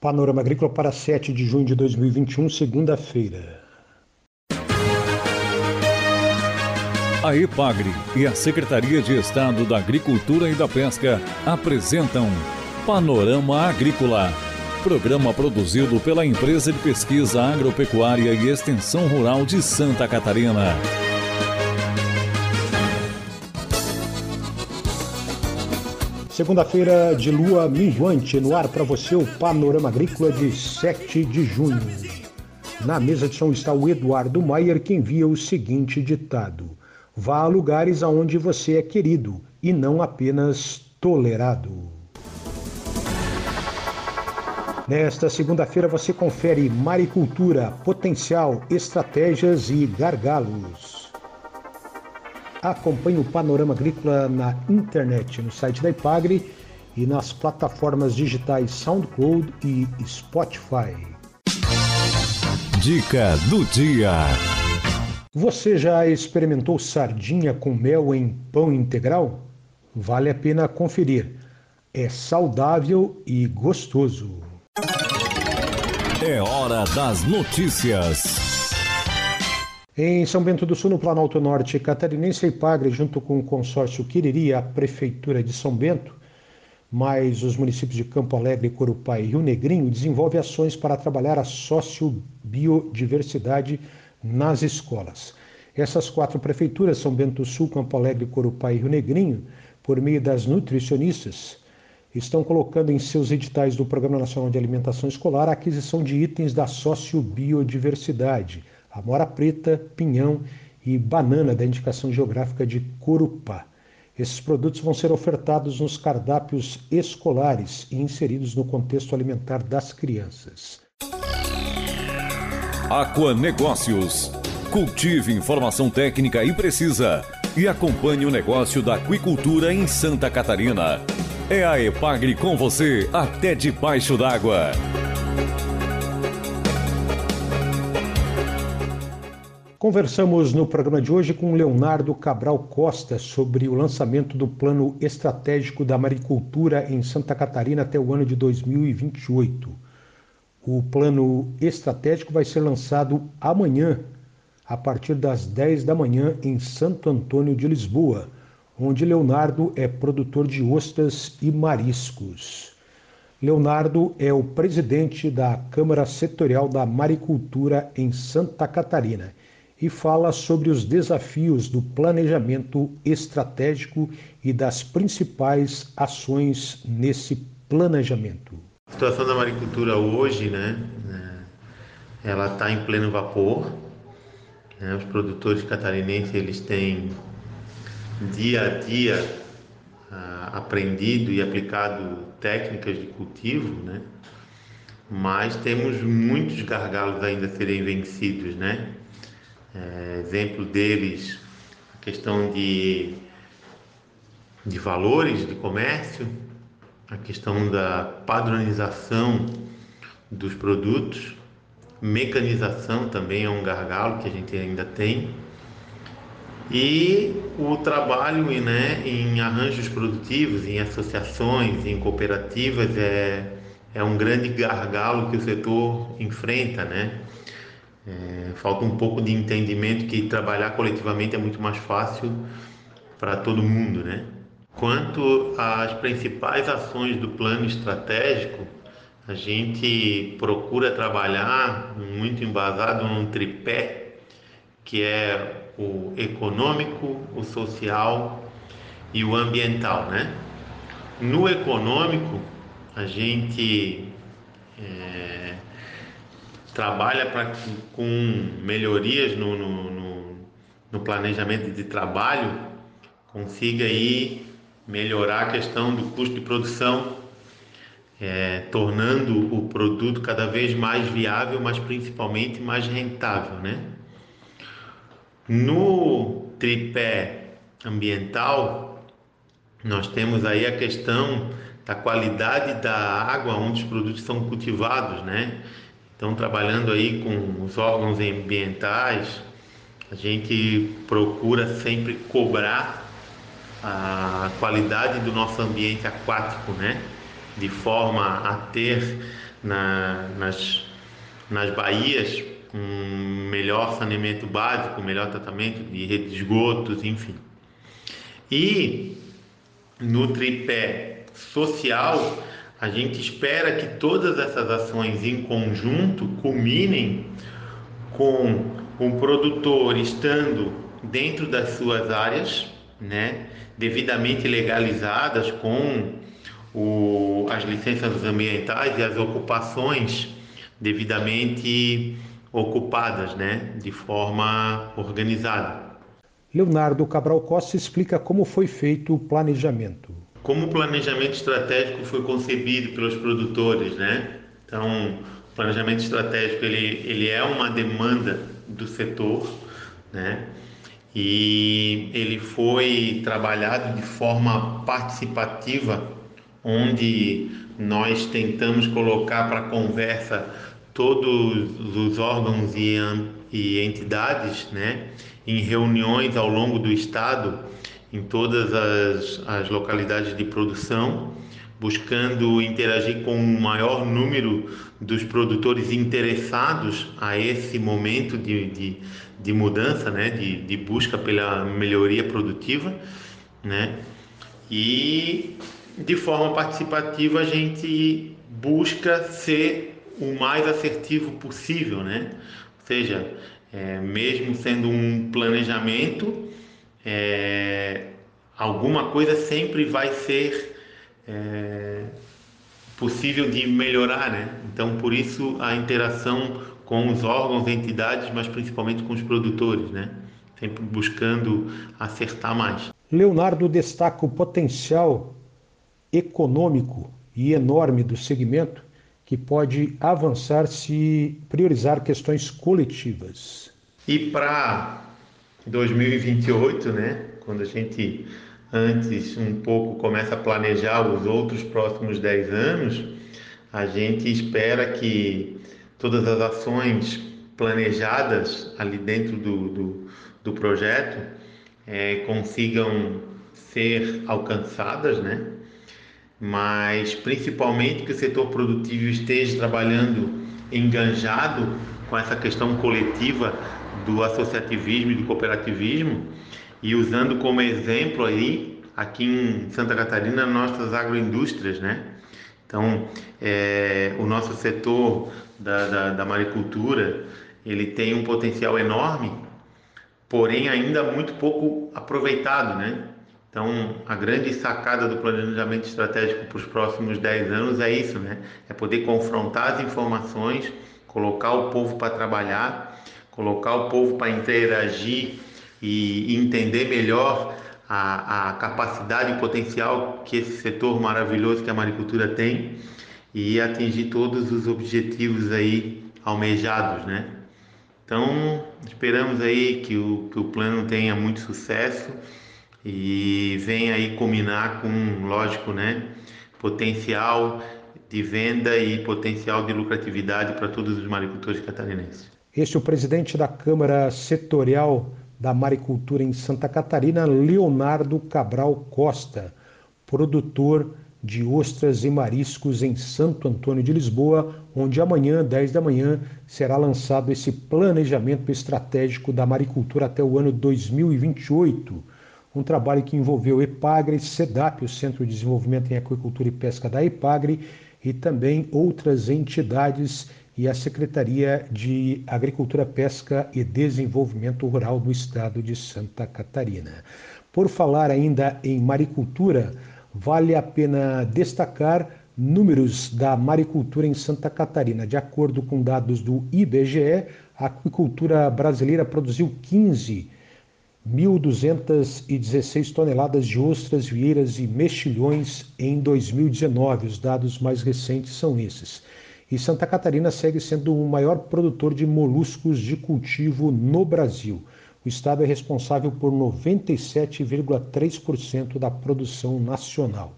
Panorama Agrícola para 7 de junho de 2021, segunda-feira. A EPAGRE e a Secretaria de Estado da Agricultura e da Pesca apresentam Panorama Agrícola, programa produzido pela Empresa de Pesquisa Agropecuária e Extensão Rural de Santa Catarina. Segunda-feira de lua minguante, no ar para você o Panorama Agrícola de 7 de junho. Na mesa de som está o Eduardo Maier, que envia o seguinte ditado: Vá a lugares aonde você é querido e não apenas tolerado. Nesta segunda-feira você confere maricultura, potencial, estratégias e gargalos. Acompanhe o Panorama Agrícola na internet, no site da Ipagre e nas plataformas digitais SoundCloud e Spotify. Dica do dia. Você já experimentou sardinha com mel em pão integral? Vale a pena conferir. É saudável e gostoso. É hora das notícias. Em São Bento do Sul, no Planalto Norte catarinense, a Ipagre, junto com o consórcio Quiriri, a Prefeitura de São Bento, mais os municípios de Campo Alegre, Corupá e Rio Negrinho, desenvolve ações para trabalhar a sociobiodiversidade nas escolas. Essas quatro prefeituras, São Bento do Sul, Campo Alegre, Corupá e Rio Negrinho, por meio das nutricionistas, estão colocando em seus editais do Programa Nacional de Alimentação Escolar a aquisição de itens da sociobiodiversidade, amora preta, pinhão e banana da indicação geográfica de Corupá. Esses produtos vão ser ofertados nos cardápios escolares e inseridos no contexto alimentar das crianças. Aqua Negócios. Cultive informação técnica e precisa e acompanhe o negócio da aquicultura em Santa Catarina. É a Epagre com você até debaixo d'água. Conversamos no programa de hoje com Leonardo Cabral Costa sobre o lançamento do Plano Estratégico da Maricultura em Santa Catarina até o ano de 2028. O plano estratégico vai ser lançado amanhã, a partir das 10 da manhã, em Santo Antônio de Lisboa, onde Leonardo é produtor de ostras e mariscos. Leonardo é o presidente da Câmara Setorial da Maricultura em Santa Catarina e fala sobre os desafios do planejamento estratégico e das principais ações nesse planejamento. A situação da maricultura hoje, né, é, ela está em pleno vapor. Né, os produtores catarinenses eles têm dia a dia ah, aprendido e aplicado técnicas de cultivo, né? Mas temos muitos gargalos ainda a serem vencidos, né? É, exemplo deles, a questão de, de valores de comércio, a questão da padronização dos produtos, mecanização também é um gargalo que a gente ainda tem. E o trabalho né, em arranjos produtivos, em associações, em cooperativas é, é um grande gargalo que o setor enfrenta, né? É, falta um pouco de entendimento que trabalhar coletivamente é muito mais fácil para todo mundo, né? Quanto às principais ações do plano estratégico, a gente procura trabalhar muito embasado num tripé que é o econômico, o social e o ambiental, né? No econômico, a gente é, trabalha pra, com melhorias no, no, no, no planejamento de trabalho, consiga aí melhorar a questão do custo de produção, é, tornando o produto cada vez mais viável, mas principalmente mais rentável, né? No tripé ambiental, nós temos aí a questão da qualidade da água onde os produtos são cultivados, né? Então, trabalhando aí com os órgãos ambientais, a gente procura sempre cobrar a qualidade do nosso ambiente aquático, né? de forma a ter na, nas, nas baías um melhor saneamento básico, melhor tratamento de rede de esgotos, enfim. E no tripé social, a gente espera que todas essas ações em conjunto culminem com o produtor estando dentro das suas áreas, né, devidamente legalizadas com o, as licenças ambientais e as ocupações devidamente ocupadas, né, de forma organizada. Leonardo Cabral Costa explica como foi feito o planejamento. Como o planejamento estratégico foi concebido pelos produtores, né? Então, o planejamento estratégico ele, ele é uma demanda do setor, né? E ele foi trabalhado de forma participativa, onde nós tentamos colocar para conversa todos os órgãos e, e entidades, né? Em reuniões ao longo do estado, em todas as, as localidades de produção, buscando interagir com o maior número dos produtores interessados a esse momento de, de, de mudança, né, de, de busca pela melhoria produtiva, né, e de forma participativa a gente busca ser o mais assertivo possível, né, ou seja, é, mesmo sendo um planejamento, é, alguma coisa sempre vai ser é, possível de melhorar, né? Então, por isso a interação com os órgãos, entidades, mas principalmente com os produtores, né? Sempre buscando acertar mais. Leonardo destaca o potencial econômico e enorme do segmento que pode avançar se priorizar questões coletivas. E para 2028, né, quando a gente antes um pouco começa a planejar os outros próximos 10 anos, a gente espera que todas as ações planejadas ali dentro do, do, do projeto é, consigam ser alcançadas, né? Mas principalmente que o setor produtivo esteja trabalhando enganjado com essa questão coletiva do associativismo e do cooperativismo e usando como exemplo aí aqui em Santa Catarina nossas agroindústrias, né? Então, é, o nosso setor da, da, da maricultura ele tem um potencial enorme, porém ainda muito pouco aproveitado, né? Então, a grande sacada do planejamento estratégico para os próximos 10 anos é isso, né? É poder confrontar as informações, colocar o povo para trabalhar, colocar o povo para interagir e entender melhor a, a capacidade e potencial que esse setor maravilhoso que a maricultura tem e atingir todos os objetivos aí almejados, né? Então, esperamos aí que o, que o plano tenha muito sucesso e venha aí combinar com, lógico, né, potencial de venda e potencial de lucratividade para todos os maricultores catarinenses. Este é o presidente da Câmara Setorial da Maricultura em Santa Catarina, Leonardo Cabral Costa, produtor de ostras e mariscos em Santo Antônio de Lisboa, onde amanhã, 10 da manhã, será lançado esse planejamento estratégico da maricultura até o ano 2028. Um trabalho que envolveu EPAGRE, SEDAP, o Centro de Desenvolvimento em Aquicultura e Pesca da EPAGRE, e também outras entidades e a Secretaria de Agricultura, Pesca e Desenvolvimento Rural do Estado de Santa Catarina. Por falar ainda em maricultura, vale a pena destacar números da maricultura em Santa Catarina. De acordo com dados do IBGE, a aquicultura brasileira produziu 15.216 toneladas de ostras, vieiras e mexilhões em 2019. Os dados mais recentes são esses e Santa Catarina segue sendo o maior produtor de moluscos de cultivo no Brasil. O estado é responsável por 97,3% da produção nacional.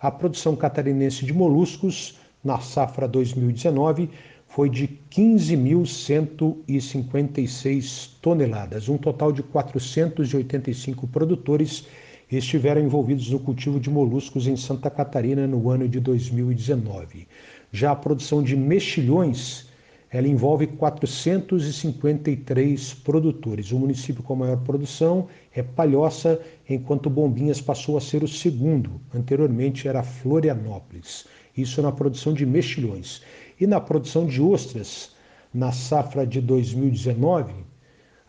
A produção catarinense de moluscos na safra 2019 foi de 15.156 toneladas, um total de 485 produtores estiveram envolvidos no cultivo de moluscos em Santa Catarina no ano de 2019. Já a produção de mexilhões ela envolve 453 produtores. O município com maior produção é Palhoça, enquanto Bombinhas passou a ser o segundo. Anteriormente era Florianópolis. Isso na produção de mexilhões. E na produção de ostras, na safra de 2019,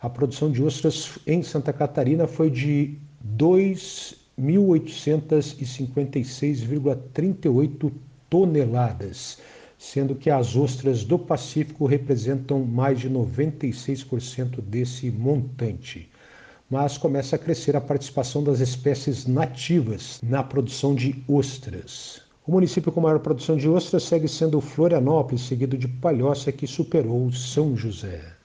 a produção de ostras em Santa Catarina foi de 2.856,38 toneladas sendo que as ostras do Pacífico representam mais de 96% desse montante. Mas começa a crescer a participação das espécies nativas na produção de ostras. O município com maior produção de ostras segue sendo Florianópolis, seguido de Palhoça, que superou São José.